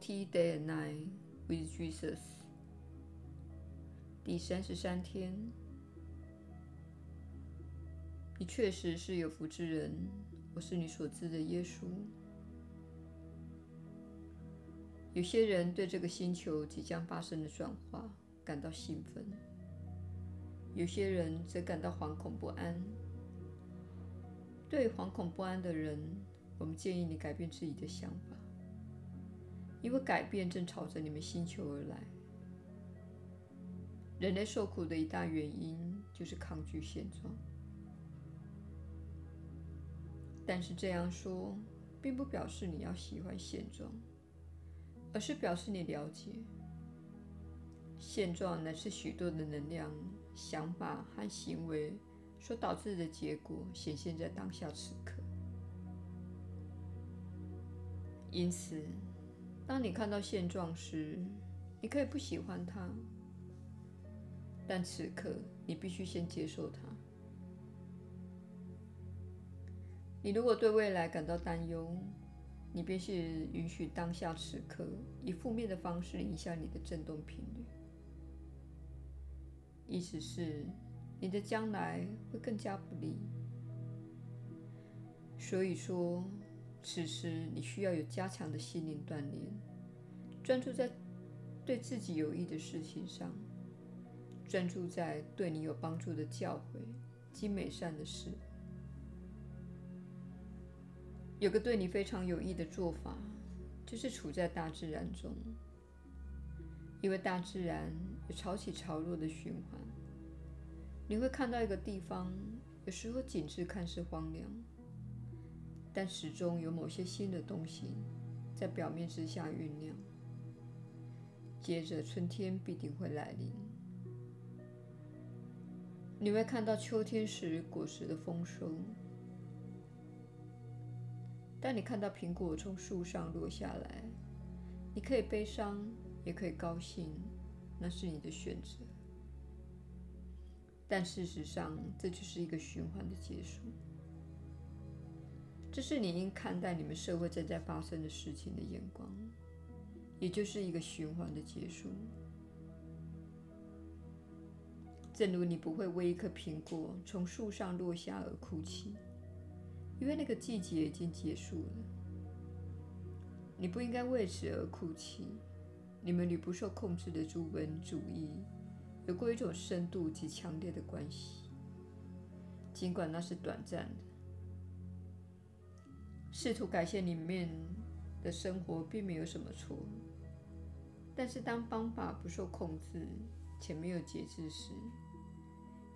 Day and Night with Jesus，第三十三天。你确实是有福之人，我是你所知的耶稣。有些人对这个星球即将发生的转化感到兴奋，有些人则感到惶恐不安。对惶恐不安的人，我们建议你改变自己的想法，因为改变正朝着你们星球而来。人类受苦的一大原因就是抗拒现状，但是这样说并不表示你要喜欢现状，而是表示你了解现状乃是许多的能量、想法和行为所导致的结果，显现在当下此刻。因此，当你看到现状时，你可以不喜欢它，但此刻你必须先接受它。你如果对未来感到担忧，你便是允许当下此刻以负面的方式影响你的振动频率，意思是你的将来会更加不利。所以说。此时，你需要有加强的心灵锻炼，专注在对自己有益的事情上，专注在对你有帮助的教诲及美善的事。有个对你非常有益的做法，就是处在大自然中，因为大自然有潮起潮落的循环。你会看到一个地方，有时候景致看似荒凉。但始终有某些新的东西在表面之下酝酿。接着，春天必定会来临。你会看到秋天时果实的丰收。当你看到苹果从树上落下来，你可以悲伤，也可以高兴，那是你的选择。但事实上，这就是一个循环的结束。这是你应看待你们社会正在发生的事情的眼光，也就是一个循环的结束。正如你不会为一颗苹果从树上落下而哭泣，因为那个季节已经结束了。你不应该为此而哭泣。你们与不受控制的资本主义有过一种深度及强烈的关系，尽管那是短暂的。试图改善里面的生活并没有什么错，但是当方法不受控制且没有节制时，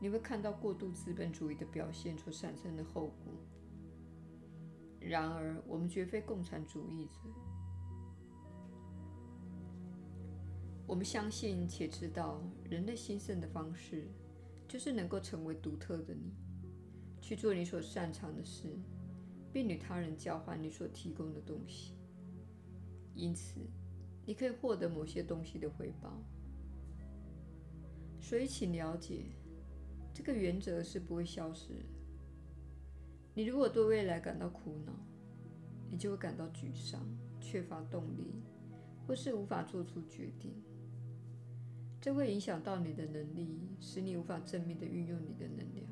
你会看到过度资本主义的表现所产生的后果。然而，我们绝非共产主义者，我们相信且知道，人类兴盛的方式就是能够成为独特的你，去做你所擅长的事。并与他人交换你所提供的东西，因此你可以获得某些东西的回报。所以，请了解，这个原则是不会消失的。你如果对未来感到苦恼，你就会感到沮丧、缺乏动力，或是无法做出决定。这会影响到你的能力，使你无法正面地运用你的能量。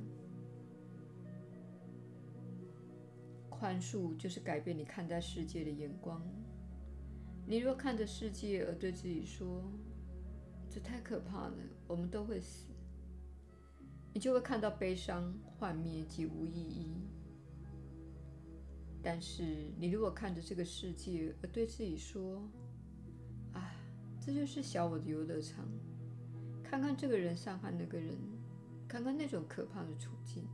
宽恕就是改变你看待世界的眼光。你若看着世界而对自己说：“这太可怕了，我们都会死。”你就会看到悲伤、幻灭及无意义。但是，你如果看着这个世界而对自己说：“啊，这就是小我的游乐场，看看这个人伤害那个人，看看那种可怕的处境，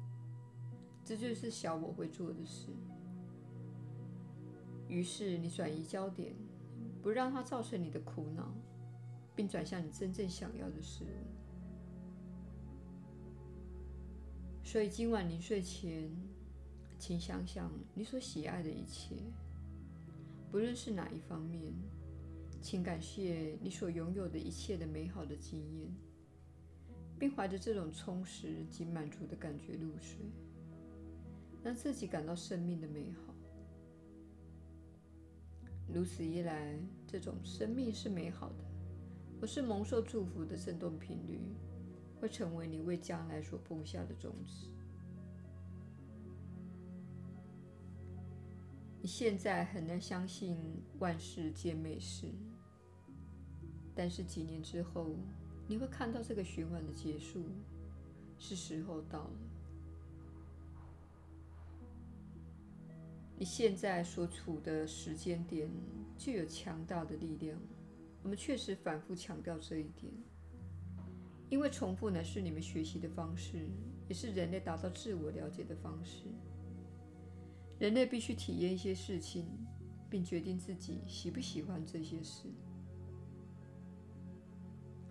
这就是小我会做的事。”于是你转移焦点，不让它造成你的苦恼，并转向你真正想要的事物。所以今晚临睡前，请想想你所喜爱的一切，不论是哪一方面，请感谢你所拥有的一切的美好的经验，并怀着这种充实及满足的感觉入睡，让自己感到生命的美好。如此一来，这种生命是美好的，我是蒙受祝福的振动频率，会成为你为将来所播下的种子。你现在很难相信万事皆美事，但是几年之后，你会看到这个循环的结束，是时候到了。你现在所处的时间点具有强大的力量，我们确实反复强调这一点，因为重复呢是你们学习的方式，也是人类达到自我了解的方式。人类必须体验一些事情，并决定自己喜不喜欢这些事。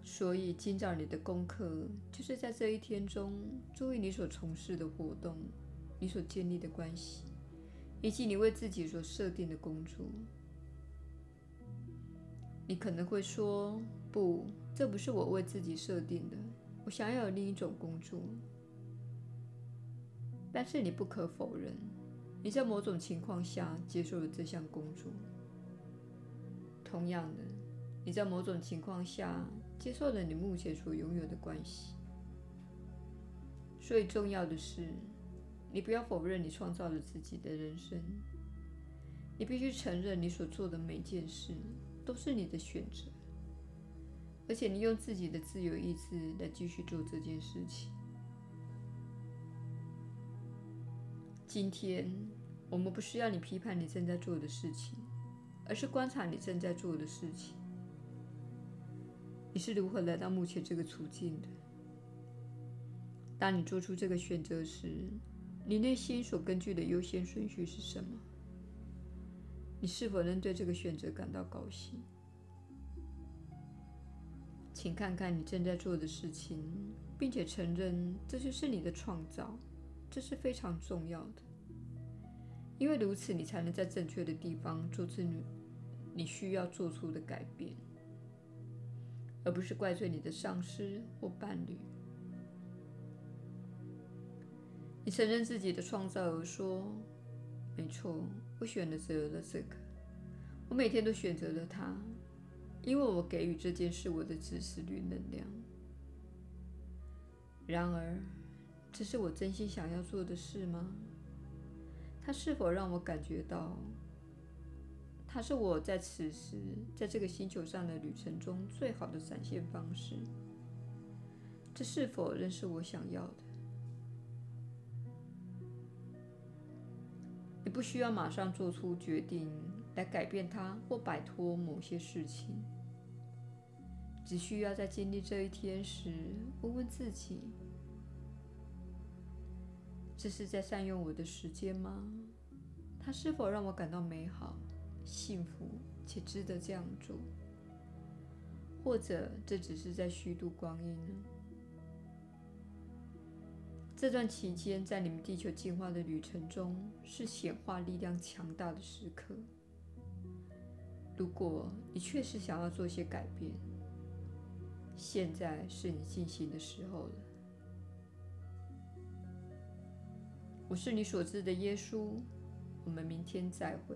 所以，今早你的功课就是在这一天中注意你所从事的活动，你所建立的关系。以及你为自己所设定的工作，你可能会说：“不，这不是我为自己设定的。我想要有另一种工作。”但是你不可否认，你在某种情况下接受了这项工作。同样的，你在某种情况下接受了你目前所拥有的关系。所以重要的是，你不要否认你创造了自己的人生，你必须承认你所做的每件事都是你的选择，而且你用自己的自由意志来继续做这件事情。今天，我们不需要你批判你正在做的事情，而是观察你正在做的事情。你是如何来到目前这个处境的？当你做出这个选择时，你内心所根据的优先顺序是什么？你是否能对这个选择感到高兴？请看看你正在做的事情，并且承认这就是你的创造，这是非常重要的，因为如此你才能在正确的地方做出你你需要做出的改变，而不是怪罪你的上司或伴侣。你承认自己的创造而说：“没错，我选择了这个。我每天都选择了它，因为我给予这件事我的支持与能量。然而，这是我真心想要做的事吗？它是否让我感觉到它是我在此时在这个星球上的旅程中最好的展现方式？这是否仍是我想要的？”不需要马上做出决定来改变它或摆脱某些事情，只需要在经历这一天时问问自己：这是在善用我的时间吗？它是否让我感到美好、幸福且值得这样做？或者这只是在虚度光阴呢？这段期间，在你们地球进化的旅程中，是显化力量强大的时刻。如果你确实想要做些改变，现在是你进行的时候了。我是你所知的耶稣，我们明天再会。